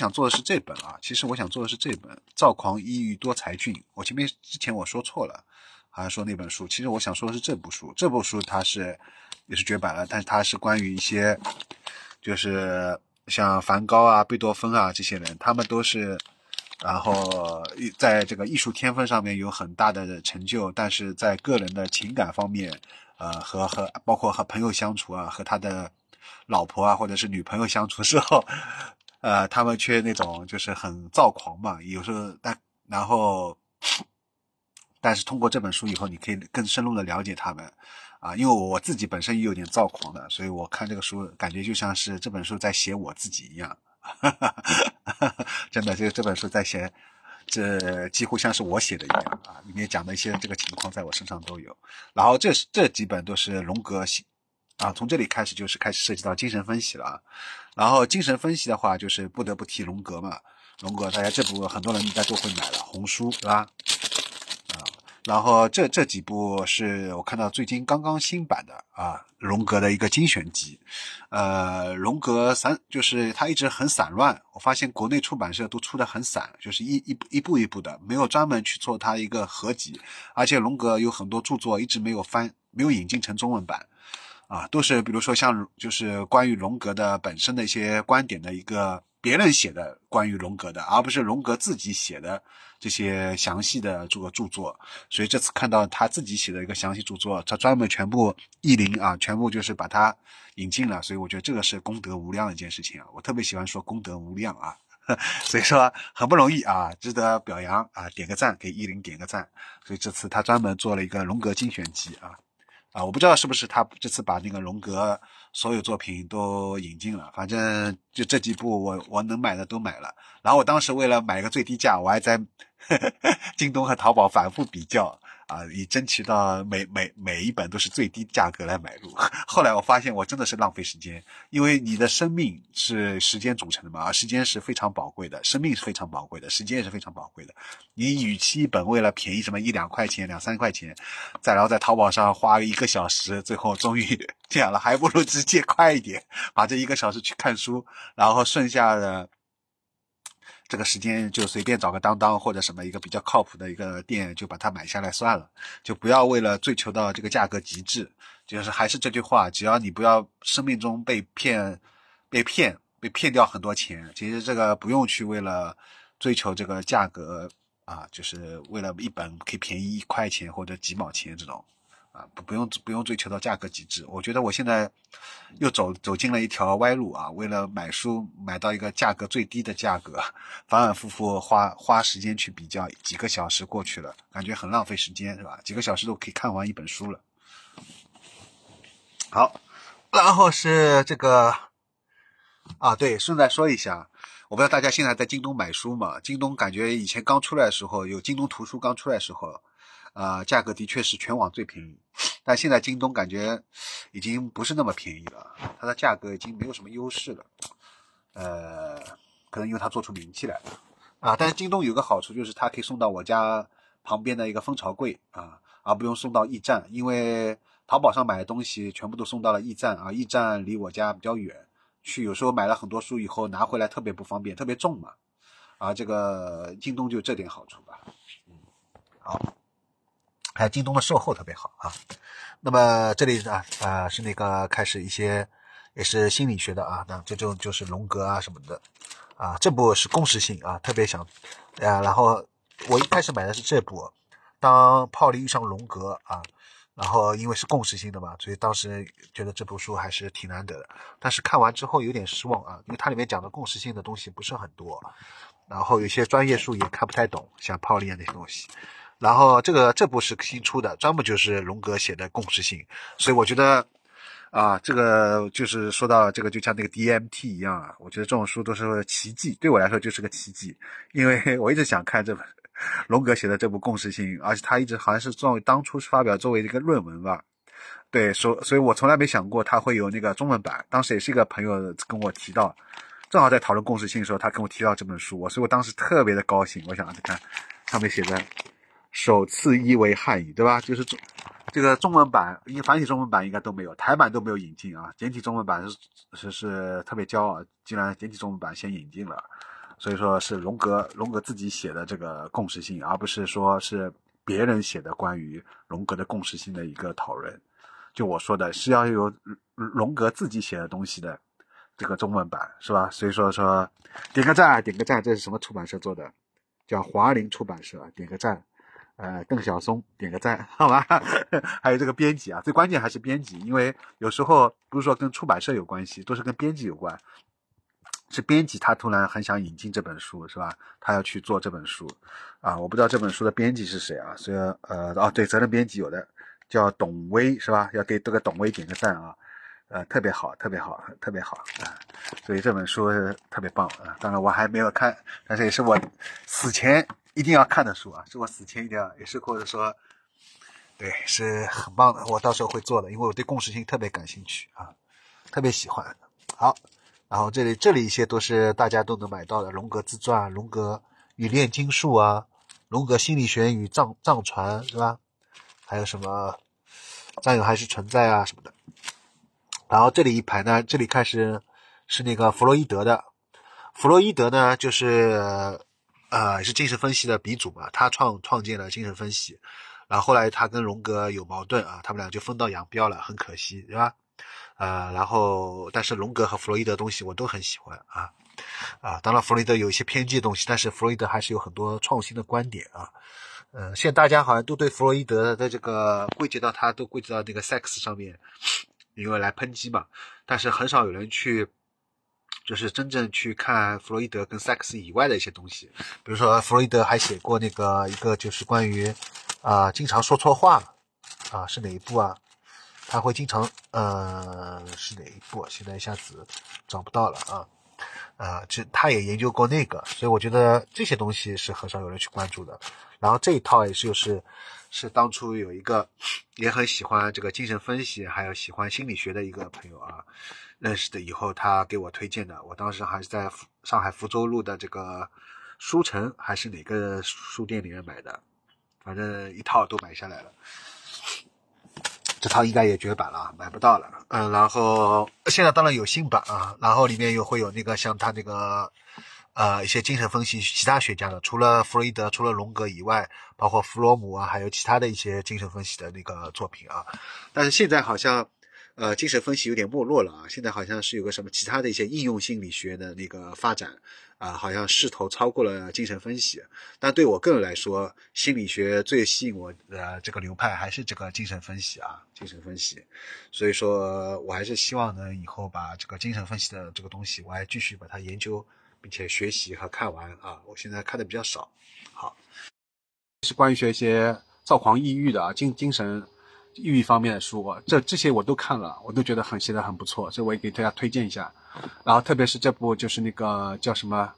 想做的是这本啊，其实我想做的是这本《躁狂抑郁多才俊》。我前面之前我说错了，好像说那本书，其实我想说的是这部书。这部书它是也是绝版了，但是它是关于一些，就是像梵高啊、贝多芬啊这些人，他们都是，然后在这个艺术天分上面有很大的成就，但是在个人的情感方面，呃，和和包括和朋友相处啊，和他的老婆啊或者是女朋友相处时候。呃，他们却那种就是很躁狂嘛，有时候但然后，但是通过这本书以后，你可以更深入的了解他们，啊，因为我自己本身也有点躁狂的，所以我看这个书感觉就像是这本书在写我自己一样，真的，这这本书在写，这几乎像是我写的一样啊，里面讲的一些这个情况在我身上都有，然后这这几本都是荣格写。啊，从这里开始就是开始涉及到精神分析了啊，然后精神分析的话，就是不得不提荣格嘛。荣格，大家这部很多人应该都会买了，红书对吧？啊，然后这这几部是我看到最近刚刚新版的啊，荣格的一个精选集。呃，荣格散就是他一直很散乱，我发现国内出版社都出的很散，就是一一一步一步的，没有专门去做他一个合集。而且荣格有很多著作一直没有翻，没有引进成中文版。啊，都是比如说像就是关于荣格的本身的一些观点的一个别人写的关于荣格的，而不是荣格自己写的这些详细的这个著作。所以这次看到他自己写的一个详细著作，他专门全部译林啊，全部就是把它引进了。所以我觉得这个是功德无量的一件事情啊，我特别喜欢说功德无量啊，所以说很不容易啊，值得表扬啊，点个赞给译林点个赞。所以这次他专门做了一个荣格精选集啊。啊，我不知道是不是他这次把那个荣格所有作品都引进了，反正就这几部我我能买的都买了。然后我当时为了买个最低价，我还在呵 呵京东和淘宝反复比较。啊，以争取到每每每一本都是最低价格来买入。后来我发现我真的是浪费时间，因为你的生命是时间组成的嘛，而时间是非常宝贵的，生命是非常宝贵的，时间也是非常宝贵的。你与其一本为了便宜什么一两块钱、两三块钱，再然后在淘宝上花一个小时，最后终于 这样了，还不如直接快一点，把这一个小时去看书，然后剩下的。这个时间就随便找个当当或者什么一个比较靠谱的一个店，就把它买下来算了，就不要为了追求到这个价格极致，就是还是这句话，只要你不要生命中被骗、被骗、被骗掉很多钱，其实这个不用去为了追求这个价格啊，就是为了一本可以便宜一块钱或者几毛钱这种。啊，不不用不用追求到价格极致，我觉得我现在又走走进了一条歪路啊！为了买书买到一个价格最低的价格，反反复复花花时间去比较，几个小时过去了，感觉很浪费时间，是吧？几个小时都可以看完一本书了。好，然后是这个啊，对，顺带说一下，我不知道大家现在在京东买书嘛？京东感觉以前刚出来的时候，有京东图书刚出来的时候。啊，价格的确是全网最便宜，但现在京东感觉已经不是那么便宜了，它的价格已经没有什么优势了。呃，可能因为它做出名气来了啊。但是京东有个好处就是它可以送到我家旁边的一个蜂巢柜啊，而不用送到驿站，因为淘宝上买的东西全部都送到了驿站啊，驿站离我家比较远，去有时候买了很多书以后拿回来特别不方便，特别重嘛。啊，这个京东就这点好处吧。嗯，好。还有京东的售后特别好啊，那么这里啊啊是那个开始一些也是心理学的啊，那这种就是荣格啊什么的啊，这部是共识性啊，特别想啊，然后我一开始买的是这部，当泡利遇上荣格啊，然后因为是共识性的嘛，所以当时觉得这部书还是挺难得的，但是看完之后有点失望啊，因为它里面讲的共识性的东西不是很多，然后有些专业术语也看不太懂，像泡利啊那些东西。然后这个这部是新出的，专门就是荣格写的共识性，所以我觉得，啊，这个就是说到这个，就像那个 DMT 一样啊，我觉得这种书都是奇迹，对我来说就是个奇迹，因为我一直想看这本荣格写的这部共识性，而且他一直好像是作为当初发表作为一个论文吧，对，所所以我从来没想过他会有那个中文版，当时也是一个朋友跟我提到，正好在讨论共识性的时候，他跟我提到这本书，我所以我当时特别的高兴，我想你看上面写的。首次译为汉语，对吧？就是中这个中文版，因为繁体中文版应该都没有，台版都没有引进啊。简体中文版是是是特别骄傲，竟然简体中文版先引进了所以说是荣格荣格自己写的这个共识性，而不是说是别人写的关于荣格的共识性的一个讨论。就我说的是要有荣格自己写的东西的这个中文版，是吧？所以说说点个赞，点个赞，这是什么出版社做的？叫华林出版社，点个赞。呃，邓小松点个赞，好吧？还有这个编辑啊，最关键还是编辑，因为有时候不是说跟出版社有关系，都是跟编辑有关。是编辑他突然很想引进这本书，是吧？他要去做这本书啊，我不知道这本书的编辑是谁啊？所以呃，哦，对，责任编辑有的叫董威，是吧？要给这个董威点个赞啊，呃，特别好，特别好，特别好啊！所以这本书特别棒啊！当然我还没有看，但是也是我死前。一定要看的书啊，是我死前一定要，也是或者说，对，是很棒的。我到时候会做的，因为我对共识性特别感兴趣啊，特别喜欢。好，然后这里这里一些都是大家都能买到的，《荣格自传》《荣格与炼金术》啊，《荣格心理学与藏藏传》是吧？还有什么《占有还是存在》啊什么的。然后这里一排呢，这里开始是那个弗洛伊德的，弗洛伊德呢就是。呃，是精神分析的鼻祖嘛？他创创建了精神分析，然后后来他跟荣格有矛盾啊，他们俩就分道扬镳了，很可惜，对吧？呃，然后但是荣格和弗洛伊德东西我都很喜欢啊啊，当然弗洛伊德有一些偏激的东西，但是弗洛伊德还是有很多创新的观点啊。呃，现在大家好像都对弗洛伊德的这个归结到他都归结到那个 sex 上面，因为来抨击嘛，但是很少有人去。就是真正去看弗洛伊德跟萨克斯以外的一些东西，比如说弗洛伊德还写过那个一个就是关于啊经常说错话啊是哪一部啊？他会经常呃是哪一部？现在一下子找不到了啊啊，这他也研究过那个，所以我觉得这些东西是很少有人去关注的。然后这一套也就是是当初有一个也很喜欢这个精神分析还有喜欢心理学的一个朋友啊。认识的以后，他给我推荐的。我当时还是在上海福州路的这个书城，还是哪个书店里面买的，反正一套都买下来了。这套应该也绝版了，买不到了。嗯，然后现在当然有新版啊，然后里面又会有那个像他那个呃一些精神分析其他学家的，除了弗洛伊德、除了荣格以外，包括弗洛姆啊，还有其他的一些精神分析的那个作品啊。但是现在好像。呃，精神分析有点没落了啊，现在好像是有个什么其他的一些应用心理学的那个发展啊，好像势头超过了精神分析。但对我个人来说，心理学最吸引我的这个流派还是这个精神分析啊，精神分析。所以说我还是希望能，以后把这个精神分析的这个东西，我还继续把它研究，并且学习和看完啊。我现在看的比较少。好，是关于学一些躁狂抑郁的啊，精精神。抑郁方面的书，这这些我都看了，我都觉得很写的很不错，所以我也给大家推荐一下。然后特别是这部就是那个叫什么，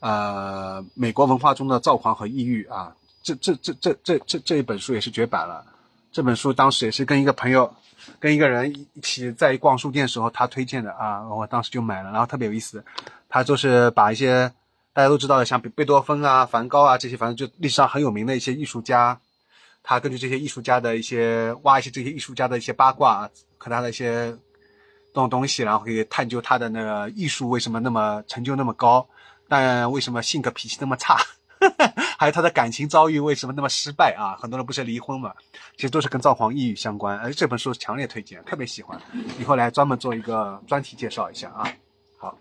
呃，美国文化中的躁狂和抑郁啊，这这这这这这这一本书也是绝版了。这本书当时也是跟一个朋友，跟一个人一起在逛书店的时候他推荐的啊，我当时就买了，然后特别有意思，他就是把一些大家都知道的像贝贝多芬啊、梵高啊这些，反正就历史上很有名的一些艺术家。他根据这些艺术家的一些挖一些这些艺术家的一些八卦和他的一些这种东西，然后可以探究他的那个艺术为什么那么成就那么高，但为什么性格脾气那么差，还有他的感情遭遇为什么那么失败啊？很多人不是离婚嘛，其实都是跟躁狂抑郁相关。而这本书强烈推荐，特别喜欢，以后来专门做一个专题介绍一下啊。好。